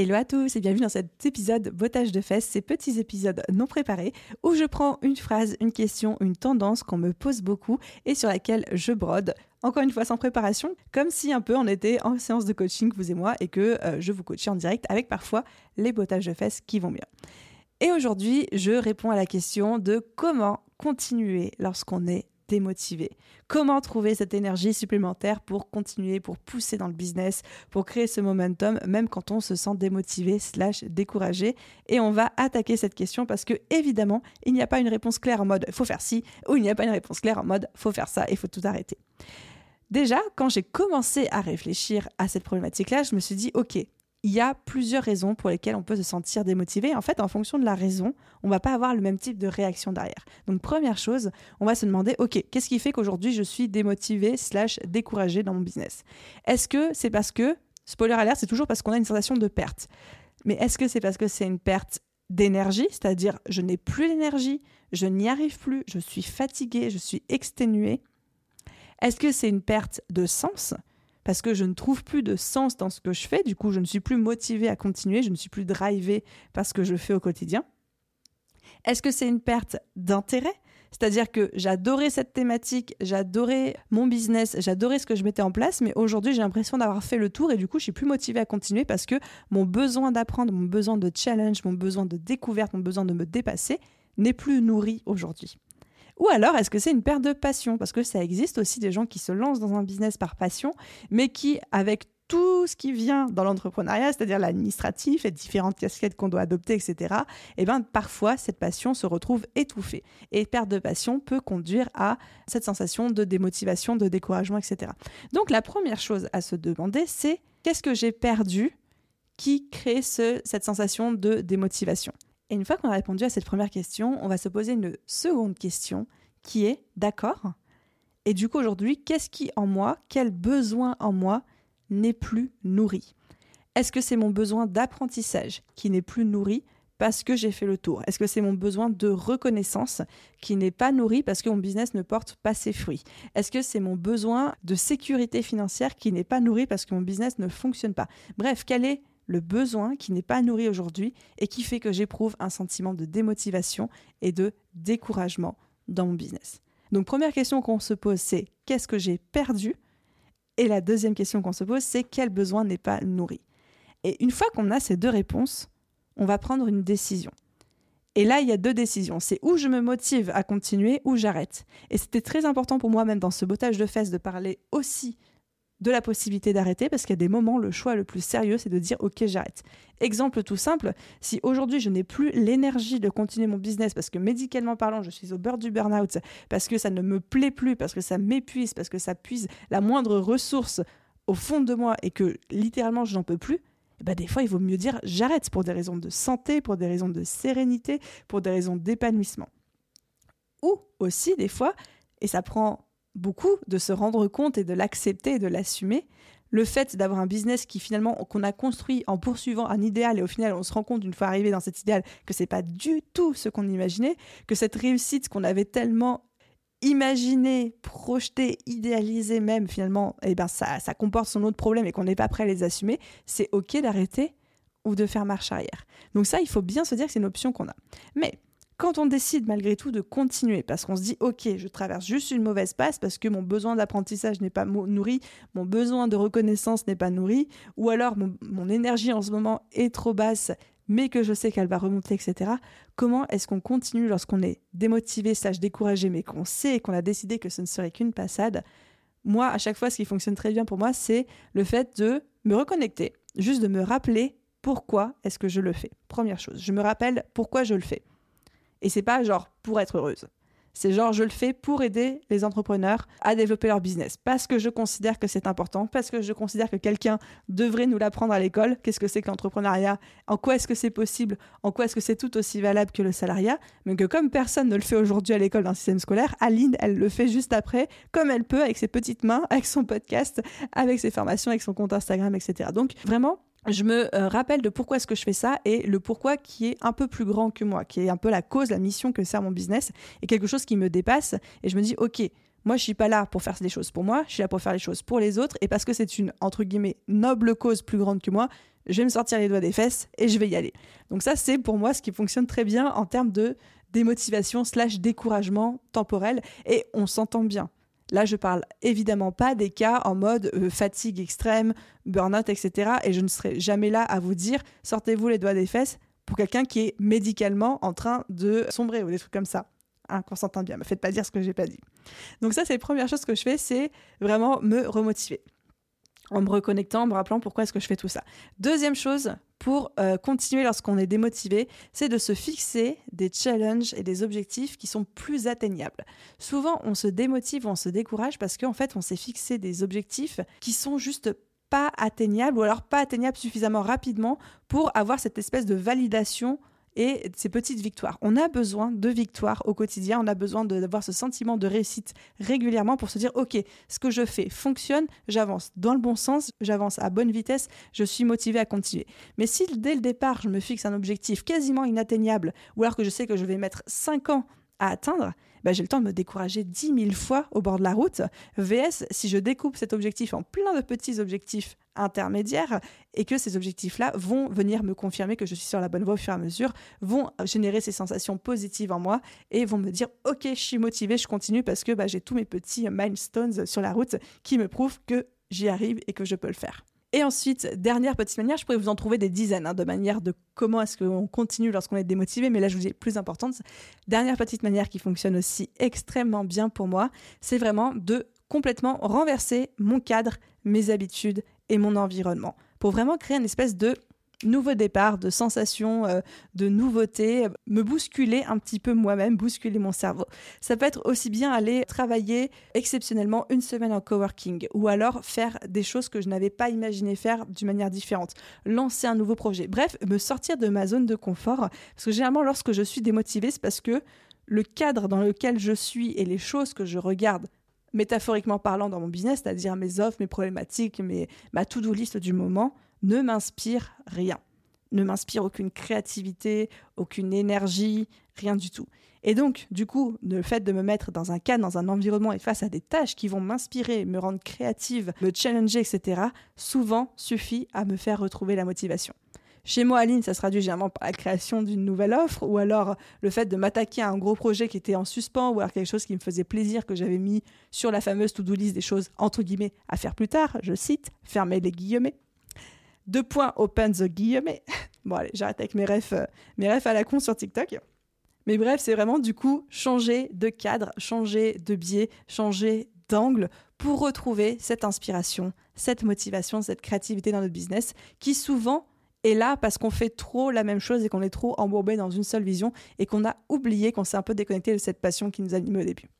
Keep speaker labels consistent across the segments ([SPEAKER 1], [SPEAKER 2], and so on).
[SPEAKER 1] Hello à tous et bienvenue dans cet épisode Bottage de fesses, ces petits épisodes non préparés où je prends une phrase, une question, une tendance qu'on me pose beaucoup et sur laquelle je brode, encore une fois sans préparation, comme si un peu on était en séance de coaching, vous et moi, et que euh, je vous coachais en direct avec parfois les bottages de fesses qui vont bien. Et aujourd'hui, je réponds à la question de comment continuer lorsqu'on est démotivé. Comment trouver cette énergie supplémentaire pour continuer, pour pousser dans le business, pour créer ce momentum, même quand on se sent démotivé slash découragé? Et on va attaquer cette question parce que évidemment, il n'y a pas une réponse claire en mode faut faire ci, ou il n'y a pas une réponse claire en mode faut faire ça, il faut tout arrêter. Déjà, quand j'ai commencé à réfléchir à cette problématique-là, je me suis dit, OK, il y a plusieurs raisons pour lesquelles on peut se sentir démotivé. En fait, en fonction de la raison, on va pas avoir le même type de réaction derrière. Donc, première chose, on va se demander, OK, qu'est-ce qui fait qu'aujourd'hui je suis démotivé slash découragé dans mon business? Est-ce que c'est parce que, spoiler alert, c'est toujours parce qu'on a une sensation de perte. Mais est-ce que c'est parce que c'est une perte d'énergie, c'est-à-dire je n'ai plus l'énergie, je n'y arrive plus, je suis fatigué, je suis exténué Est-ce que c'est une perte de sens? Parce que je ne trouve plus de sens dans ce que je fais, du coup je ne suis plus motivé à continuer, je ne suis plus drivé par ce que je fais au quotidien. Est-ce que c'est une perte d'intérêt? C'est-à-dire que j'adorais cette thématique, j'adorais mon business, j'adorais ce que je mettais en place, mais aujourd'hui j'ai l'impression d'avoir fait le tour et du coup je suis plus motivée à continuer parce que mon besoin d'apprendre, mon besoin de challenge, mon besoin de découverte, mon besoin de me dépasser n'est plus nourri aujourd'hui. Ou alors, est-ce que c'est une perte de passion? Parce que ça existe aussi des gens qui se lancent dans un business par passion, mais qui, avec tout ce qui vient dans l'entrepreneuriat, c'est-à-dire l'administratif et différentes casquettes qu'on doit adopter, etc., et eh bien, parfois, cette passion se retrouve étouffée. Et perte de passion peut conduire à cette sensation de démotivation, de découragement, etc. Donc, la première chose à se demander, c'est qu'est-ce que j'ai perdu qui crée cette sensation de démotivation? Et une fois qu'on a répondu à cette première question, on va se poser une seconde question qui est d'accord? Et du coup, aujourd'hui, qu'est-ce qui en moi, quel besoin en moi n'est plus nourri? Est-ce que c'est mon besoin d'apprentissage qui n'est plus nourri parce que j'ai fait le tour? Est-ce que c'est mon besoin de reconnaissance qui n'est pas nourri parce que mon business ne porte pas ses fruits? Est-ce que c'est mon besoin de sécurité financière qui n'est pas nourri parce que mon business ne fonctionne pas? Bref, quel est le besoin qui n'est pas nourri aujourd'hui et qui fait que j'éprouve un sentiment de démotivation et de découragement dans mon business. Donc première question qu'on se pose, c'est qu'est-ce que j'ai perdu? Et la deuxième question qu'on se pose, c'est quel besoin n'est pas nourri? Et une fois qu'on a ces deux réponses, on va prendre une décision. Et là, il y a deux décisions. C'est où je me motive à continuer ou j'arrête. Et c'était très important pour moi, même dans ce bottage de fesses, de parler aussi de la possibilité d'arrêter parce qu'il y a des moments, le choix le plus sérieux, c'est de dire ok, j'arrête. Exemple tout simple, si aujourd'hui je n'ai plus l'énergie de continuer mon business parce que médicalement parlant, je suis au beurre du burn-out, parce que ça ne me plaît plus, parce que ça m'épuise, parce que ça puise la moindre ressource au fond de moi et que littéralement je n'en peux plus, ben des fois il vaut mieux dire j'arrête pour des raisons de santé, pour des raisons de sérénité, pour des raisons d'épanouissement. Ou aussi des fois, et ça prend beaucoup de se rendre compte et de l'accepter et de l'assumer. Le fait d'avoir un business qui finalement qu'on a construit en poursuivant un idéal et au final on se rend compte une fois arrivé dans cet idéal que c'est pas du tout ce qu'on imaginait, que cette réussite qu'on avait tellement imaginé, projeté, idéalisé même finalement, eh ben ça, ça comporte son autre problème et qu'on n'est pas prêt à les assumer, c'est ok d'arrêter ou de faire marche arrière. Donc ça, il faut bien se dire que c'est une option qu'on a. Mais quand on décide malgré tout de continuer, parce qu'on se dit, OK, je traverse juste une mauvaise passe parce que mon besoin d'apprentissage n'est pas nourri, mon besoin de reconnaissance n'est pas nourri, ou alors mon, énergie en ce moment est trop basse, mais que je sais qu'elle va remonter, etc. Comment est-ce qu'on continue lorsqu'on est démotivé, slash découragé, mais qu'on sait qu'on a décidé que ce ne serait qu'une passade? Moi, à chaque fois, ce qui fonctionne très bien pour moi, c'est le fait de me reconnecter, juste de me rappeler pourquoi est-ce que je le fais. Première chose, je me rappelle pourquoi je le fais. Et c'est pas genre pour être heureuse. C'est genre, je le fais pour aider les entrepreneurs à développer leur business. Parce que je considère que c'est important, parce que je considère que quelqu'un devrait nous l'apprendre à l'école. Qu'est-ce que c'est que l'entrepreneuriat? En quoi est-ce que c'est possible? En quoi est-ce que c'est tout aussi valable que le salariat? Mais que comme personne ne le fait aujourd'hui à l'école dans le système scolaire, Aline, elle le fait juste après, comme elle peut, avec ses petites mains, avec son podcast, avec ses formations, avec son compte Instagram, etc. Donc vraiment, je me euh, rappelle de pourquoi est-ce que je fais ça et le pourquoi qui est un peu plus grand que moi, qui est un peu la cause, la mission que sert mon business et quelque chose qui me dépasse. Et je me dis, ok, moi je suis pas là pour faire des choses pour moi, je suis là pour faire les choses pour les autres et parce que c'est une entre guillemets noble cause plus grande que moi, je vais me sortir les doigts des fesses et je vais y aller. Donc ça c'est pour moi ce qui fonctionne très bien en termes de démotivation slash découragement temporel et on s'entend bien. Là, je parle évidemment pas des cas en mode euh, fatigue extrême, burn-out, etc. Et je ne serai jamais là à vous dire sortez-vous les doigts des fesses pour quelqu'un qui est médicalement en train de sombrer ou des trucs comme ça. Hein, qu'on s'entend bien, me faites pas dire ce que j'ai pas dit. Donc ça, c'est la première chose que je fais, c'est vraiment me remotiver en me reconnectant, en me rappelant pourquoi est-ce que je fais tout ça. Deuxième chose, pour euh, continuer lorsqu'on est démotivé, c'est de se fixer des challenges et des objectifs qui sont plus atteignables. Souvent, on se démotive, on se décourage parce qu'en fait, on s'est fixé des objectifs qui sont juste pas atteignables ou alors pas atteignables suffisamment rapidement pour avoir cette espèce de validation et ces petites victoires. On a besoin de victoires au quotidien, on a besoin d'avoir ce sentiment de réussite régulièrement pour se dire, OK, ce que je fais fonctionne, j'avance dans le bon sens, j'avance à bonne vitesse, je suis motivé à continuer. Mais si dès le départ, je me fixe un objectif quasiment inatteignable, ou alors que je sais que je vais mettre 5 ans à atteindre, bah, j'ai le temps de me décourager 10 000 fois au bord de la route. VS, si je découpe cet objectif en plein de petits objectifs intermédiaires et que ces objectifs-là vont venir me confirmer que je suis sur la bonne voie au fur et à mesure, vont générer ces sensations positives en moi et vont me dire ok, je suis motivé, je continue parce que bah, j'ai tous mes petits milestones sur la route qui me prouvent que j'y arrive et que je peux le faire. Et ensuite, dernière petite manière, je pourrais vous en trouver des dizaines hein, de manières de comment est-ce qu'on continue lorsqu'on est démotivé, mais là je vous dis plus importante. Dernière petite manière qui fonctionne aussi extrêmement bien pour moi, c'est vraiment de complètement renverser mon cadre, mes habitudes et mon environnement pour vraiment créer une espèce de nouveau départ, de sensations, euh, de nouveautés, me bousculer un petit peu moi-même, bousculer mon cerveau. Ça peut être aussi bien aller travailler exceptionnellement une semaine en coworking ou alors faire des choses que je n'avais pas imaginé faire d'une manière différente, lancer un nouveau projet. Bref, me sortir de ma zone de confort parce que généralement lorsque je suis démotivée, c'est parce que le cadre dans lequel je suis et les choses que je regarde métaphoriquement parlant dans mon business, c'est-à-dire mes offres, mes problématiques, mes, ma to-do list du moment, ne m'inspire rien. Ne m'inspire aucune créativité, aucune énergie, rien du tout. Et donc, du coup, le fait de me mettre dans un cadre, dans un environnement et face à des tâches qui vont m'inspirer, me rendre créative, me challenger, etc., souvent suffit à me faire retrouver la motivation. Chez moi, Aline, ça se traduit généralement par la création d'une nouvelle offre ou alors le fait de m'attaquer à un gros projet qui était en suspens ou alors quelque chose qui me faisait plaisir que j'avais mis sur la fameuse to-do list des choses entre guillemets à faire plus tard. Je cite, fermez les guillemets. Deux points, open the guillemets. Bon, allez, j'arrête avec mes refs, euh, mes refs à la con sur TikTok. Mais bref, c'est vraiment du coup changer de cadre, changer de biais, changer d'angle pour retrouver cette inspiration, cette motivation, cette créativité dans notre business qui souvent est là parce qu'on fait trop la même chose et qu'on est trop embourbé dans une seule vision et qu'on a oublié qu'on s'est un peu déconnecté de cette passion qui nous animait au début.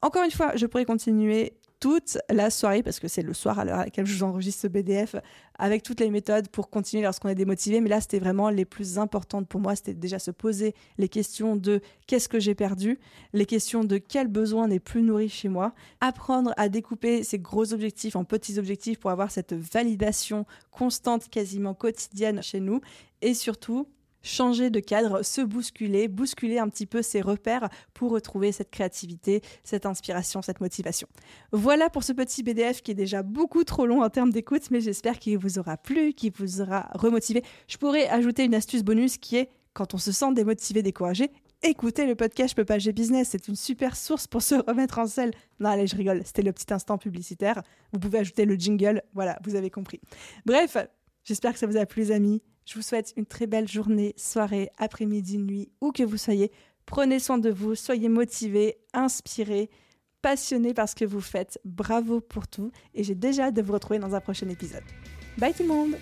[SPEAKER 1] Encore une fois, je pourrais continuer toute la soirée, parce que c'est le soir à l'heure à laquelle je vous enregistre ce BDF, avec toutes les méthodes pour continuer lorsqu'on est démotivé. Mais là, c'était vraiment les plus importantes pour moi. C'était déjà se poser les questions de qu'est-ce que j'ai perdu, les questions de quel besoin n'est plus nourri chez moi, apprendre à découper ces gros objectifs en petits objectifs pour avoir cette validation constante, quasiment quotidienne chez nous, et surtout changer de cadre, se bousculer, bousculer un petit peu ses repères pour retrouver cette créativité, cette inspiration, cette motivation. Voilà pour ce petit BDF qui est déjà beaucoup trop long en termes d'écoute, mais j'espère qu'il vous aura plu, qu'il vous aura remotivé. Je pourrais ajouter une astuce bonus qui est quand on se sent démotivé, découragé, écoutez le podcast Je peux pas, business. C'est une super source pour se remettre en selle. Non, allez, je rigole. C'était le petit instant publicitaire. Vous pouvez ajouter le jingle. Voilà, vous avez compris. Bref, j'espère que ça vous a plu, amis. Je vous souhaite une très belle journée, soirée, après-midi, nuit, où que vous soyez. Prenez soin de vous, soyez motivés, inspirés, passionnés par ce que vous faites. Bravo pour tout et j'ai déjà hâte de vous retrouver dans un prochain épisode. Bye tout le monde